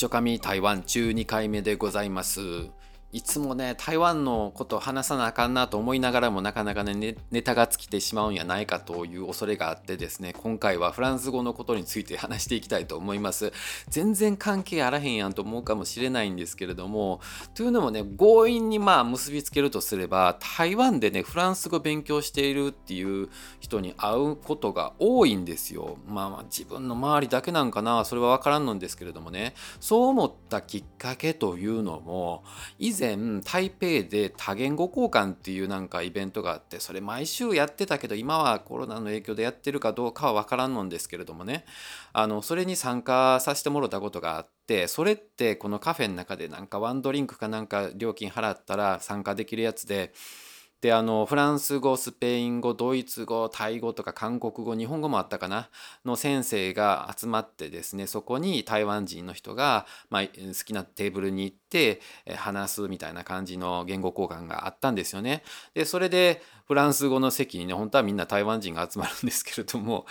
ちょかみ台湾12回目でございます。いつもね台湾のことを話さなあかんなと思いながらもなかなかねネタが尽きてしまうんやないかという恐れがあってですね今回はフランス語のことについて話していきたいと思います。全然関係あらへんやんと思うかもしれないんですけれどもというのもね強引にまあ結びつけるとすれば台湾でねフランス語勉強しているっていう人に会うことが多いんですよ。まあまあ自分の周りだけなんかなそれは分からんのですけれどもね。そう思ったきっかけというのも以前前台北で多言語交換っていうなんかイベントがあってそれ毎週やってたけど今はコロナの影響でやってるかどうかは分からんのんですけれどもね。あのそれに参加させてもろたことがあってそれってこのカフェの中でなんかワンドリンクかなんか料金払ったら参加できるやつでであのフランス語スペイン語ドイツ語タイ語とか韓国語日本語もあったかな？の先生が集まってですねそこに台湾人の人が、まあ、好きなテーブルに行って話すみたいな感じの言語交換があったんですよね。でそれでフランス語の席にね本当はみんな台湾人が集まるんですけれども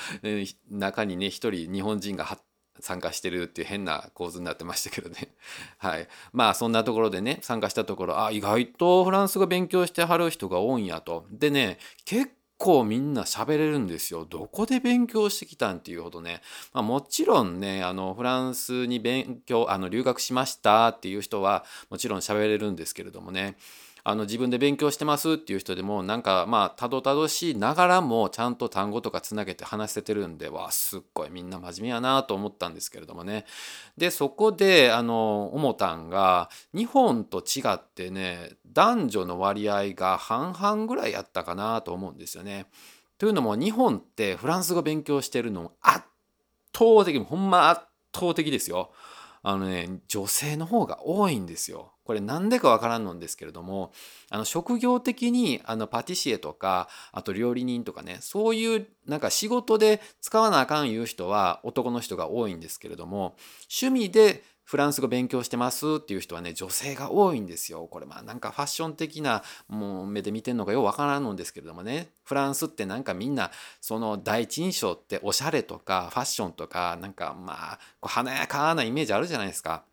中にね一人日本人が参加してるっていう変な構図になってましたけどね。はい。まあそんなところでね、参加したところ、あ、意外とフランス語勉強してはる人が多いんやと。でね、結構みんな喋れるんですよ。どこで勉強してきたんっていうほどね。まあ、もちろんね、あのフランスに勉強、あの留学しましたっていう人はもちろん喋れるんですけれどもね。あの自分で勉強してますっていう人でもなんかまあたどたどしいながらもちゃんと単語とかつなげて話せてるんでわすっごいみんな真面目やなと思ったんですけれどもねでそこであの思ったんが日本と違ってね男女の割合が半々ぐらいやったかなと思うんですよね。というのも日本ってフランス語勉強してるの圧倒的ほんま圧倒的ですよ。あのね女性の方が多いんですよ。これ何でかわからんのんですけれどもあの職業的にあのパティシエとかあと料理人とかねそういうなんか仕事で使わなあかんいう人は男の人が多いんですけれども趣味でフランス語勉強してますっていう人はね女性が多いんですよ。これまあなんかファッション的なもう目で見てんのかようわからんのですけれどもねフランスってなんかみんなその第一印象っておしゃれとかファッションとかなんかまあ華やかなイメージあるじゃないですか。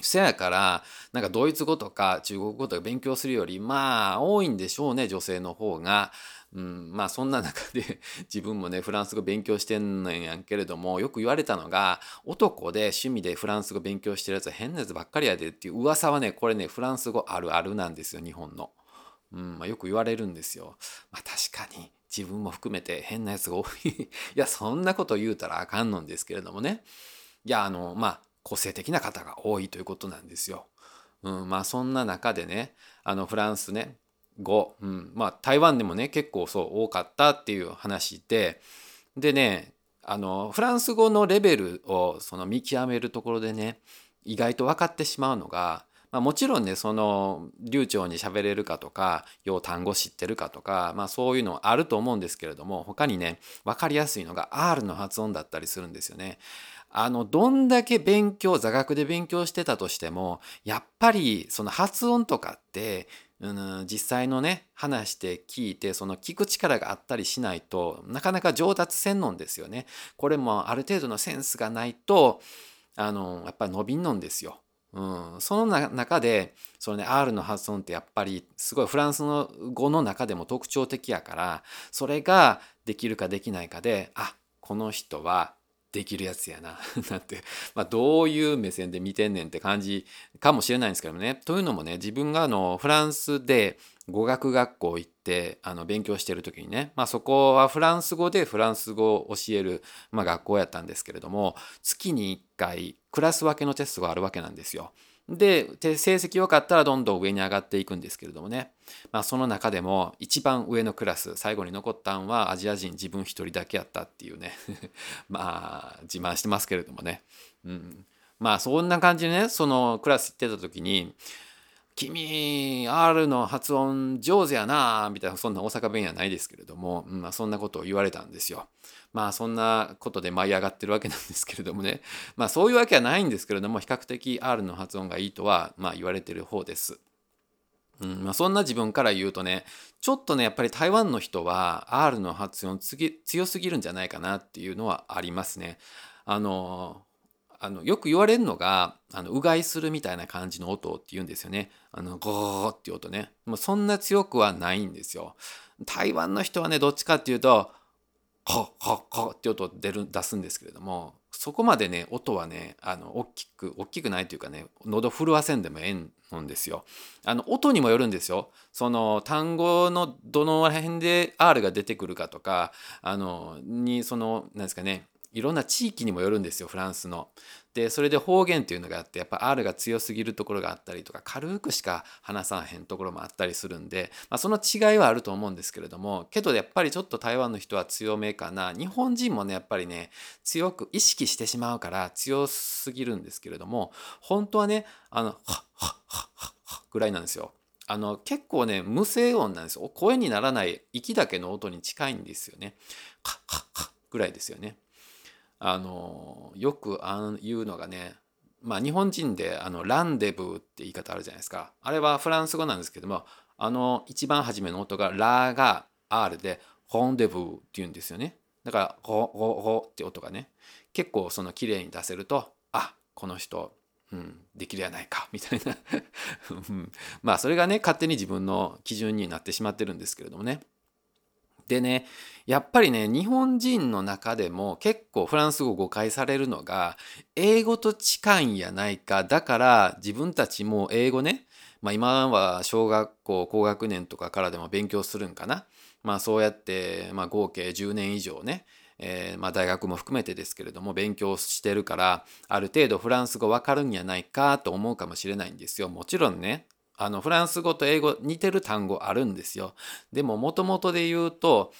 せやからなんかドイツ語とか中国語とか勉強するよりまあ多いんでしょうね女性の方が。うん、まあそんな中で 自分もねフランス語勉強してんのやんけれどもよく言われたのが男で趣味でフランス語勉強してるやつは変なやつばっかりやでっていう噂はねこれねフランス語あるあるなんですよ日本の。うんまあ、よく言われるんですよ。まあ、確かに自分も含めて変なやつが多い いやそんなこと言うたらあかんのんですけれどもねいやあのまあ個性的な方が多いということなんですよ。うん、まあそんな中でねあのフランスね5、うん、まあ台湾でもね結構そう多かったっていう話で。でねあのフランス語のレベルをその見極めるところでね意外と分かってしまうのが、まあ、もちろんねその流暢に喋れるかとか要単語知ってるかとか、まあ、そういうのあると思うんですけれども他にね分かりやすいのが R の発音だったりするんですよね。あのどんだけ勉強座学で勉強してたとしてもやっぱりその発音とかって、うん、実際のね話して聞いてその聞く力があったりしないとなかなか上達せんのんですよね。これもある程度のセンスがないとあのやっぱり伸びんのんですよ。うん、その中でそのね R の発音ってやっぱりすごいフランスの語の中でも特徴的やからそれができるかできないかであこの人はできるやつやな なんて、まあ、どういう目線で見てんねんって感じかもしれないんですけどもね。というのもね自分があのフランスで語学学校行ってあの勉強してる時にね、まあ、そこはフランス語でフランス語を教える、まあ、学校やったんですけれども月に1回クラス分けのテストがあるわけなんですよ。で成績良かったらどんどん上に上がっていくんですけれどもね、まあ、その中でも一番上のクラス最後に残ったんはアジア人自分一人だけやったっていうね。まあ自慢してますけれどもね、うん、まあそんな感じでねそのクラス行ってた時に君 R の発音上手やなみたいなそんな大阪弁やないですけれども、まあ、そんなことを言われたんですよ。まあそんなことで舞い上がってるわけなんですけれどもね まあそういうわけはないんですけれども比較的 R の発音がいいとはまあ言われてる方です。うんまあ、そんな自分から言うとねちょっとねやっぱり台湾の人は R の発音強すぎるんじゃないかなっていうのはありますね。あのあのよく言われるのがあのうがいするみたいな感じの音って言うんですよね。あのゴーっていう音ね。もうそんな強くはないんですよ。台湾の人はねどっちかっていうとホッホッホッって音出る出すんですけれどもそこまでね音はねあの大きく大きくないというかね喉震わせんでもええんですよ。あの音にもよるんですよ。その単語のどの辺で R が出てくるかとかあのにその何ですかねいろんな地域にもよるんですよフランスの。でそれで方言っていうのがあってやっぱ R が強すぎるところがあったりとか軽くしか話さへんところもあったりするんで、まあ、その違いはあると思うんですけれどもけどやっぱりちょっと台湾の人は強めかな日本人もねやっぱりね強く意識してしまうから強すぎるんですけれども本当はねあのはっはっはっはぐらいなんですよ。あの結構ね無声音なんですよ声にならない息だけの音に近いんですよね。はっはっはぐらいですよね。あのよく言うのがねまあ日本人であのランデブーって言い方あるじゃないですか。あれはフランス語なんですけどもあの一番初めの音がラが R でホンデブーって言うんですよね。だからホホホって音がね結構その綺麗に出せるとあこの人うん、できるやないかみたいな。まあそれがね勝手に自分の基準になってしまってるんですけれどもね。でねやっぱりね日本人の中でも結構フランス語誤解されるのが英語と近いんやないかだから自分たちも英語ね、まあ、今は小学校高学年とかからでも勉強するんかな、まあ、そうやって、まあ、合計10年以上ねえー、まあ、大学も含めてですけれども勉強してるからある程度フランス語わかるんやないかと思うかもしれないんですよ。もちろんね。あのフランス語と英語似てる単語あるんですよ。でももともとで言うと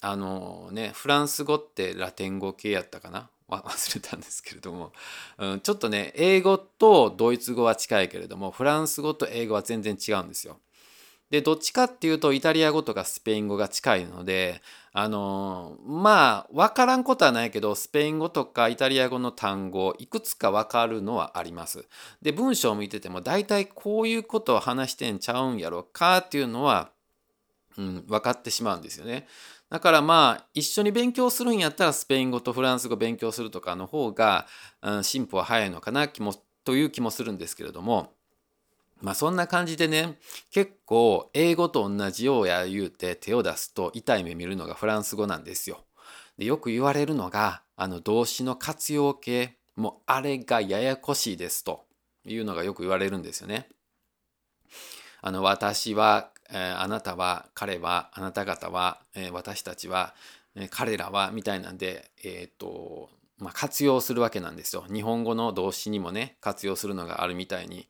あのねフランス語ってラテン語系やったかな？忘れたんですけれども、うん、ちょっとね英語とドイツ語は近いけれどもフランス語と英語は全然違うんですよ。でどっちかっていうとイタリア語とかスペイン語が近いのであのまあ分からんことはないけどスペイン語とかイタリア語の単語いくつか分かるのはあります。で文章を見てても大体こういうことを話してんちゃうんやろかっていうのは、うん、分かってしまうんですよね。だからまあ一緒に勉強するんやったらスペイン語とフランス語勉強するとかの方が、うん、進歩は早いのかな気もという気もするんですけれどもまあそんな感じでね結構英語と同じようや言うて手を出すと痛い目見るのがフランス語なんですよ。でよく言われるのがあの動詞の活用形もうあれがややこしいですというのがよく言われるんですよね。あの私は、えー、あなたは彼はあなた方は、えー、私たちは、えー、彼らはみたいなんで、えっ、とまあ、活用するわけなんですよ。日本語の動詞にもね活用するのがあるみたいに。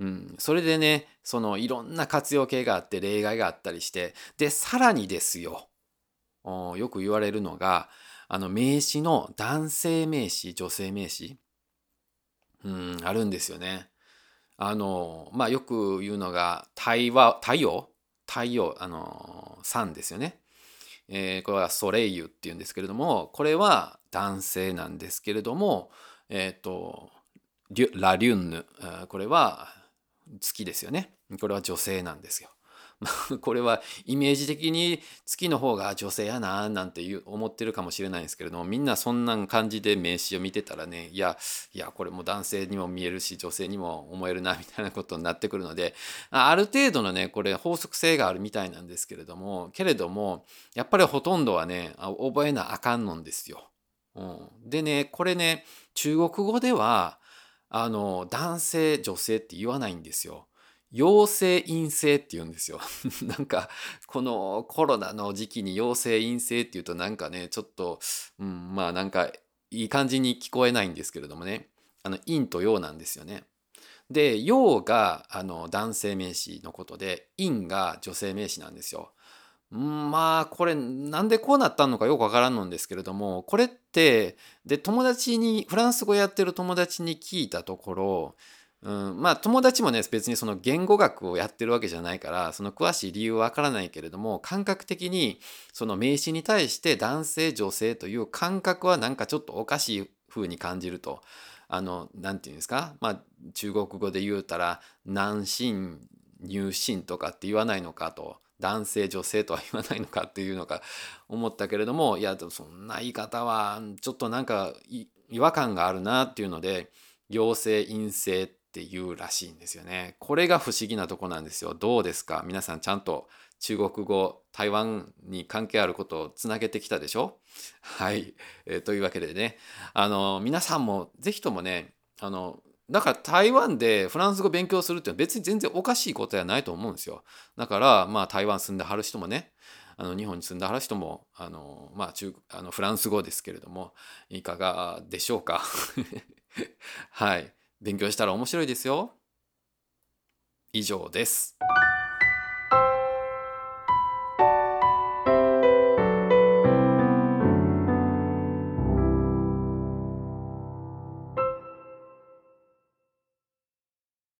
うん、それでねそのいろんな活用形があって例外があったりしてでさらにですよ。よく言われるのがあの名詞の男性名詞女性名詞、うん、あるんですよね。あのまあよく言うのが太は太陽太陽あのさんですよね。えー、これはソレイユっていうんですけれどもこれは男性なんですけれどもえっ、ー、とラリュンヌ。これは月ですよね。これは女性なんですよ。これはイメージ的に月の方が女性やななんていう思ってるかもしれないんですけれどもみんなそんな感じで名詞を見てたらねいやいやこれも男性にも見えるし女性にも思えるなみたいなことになってくるのである程度のねこれ法則性があるみたいなんですけれどもけれどもやっぱりほとんどはね覚えなあかんのんですよ。うん、でねこれね中国語ではあの男性女性って言わないんですよ。陽性陰性って言うんですよ。なんかこのコロナの時期に陽性陰性って言うとなんかねちょっと、うん、まあなんかいい感じに聞こえないんですけれどもねあの陰と陽なんですよね。で陽があの男性名詞のことで陰が女性名詞なんですよ。まあこれなんでこうなったのかよくわからんのんですけれどもこれってで友達にフランス語やってる友達に聞いたところ、うん、まあ友達もね別にその言語学をやってるわけじゃないからその詳しい理由はわからないけれども感覚的にその名詞に対して男性女性という感覚はなんかちょっとおかしい風に感じると。あの何て言うんですか、まあ、中国語で言うたら男心入信とかって言わないのかと男性女性とは言わないのかっていうのか思ったけれどもいやそんな言い方はちょっとなんか違和感があるなっていうので陽性陰性っていうらしいんですよね。これが不思議なとこなんですよ。どうですか？皆さんちゃんと中国語台湾に関係あることをつなげてきたでしょ？はい、えー、というわけでねあの皆さんも是非ともねあのだから台湾でフランス語勉強するっていうのは別に全然おかしいことやないと思うんですよ。だからまあ台湾住んではる人もねあの日本に住んではる人もあの、まあ中、あのフランス語ですけれどもいかがでしょうか？はい勉強したら面白いですよ。以上です。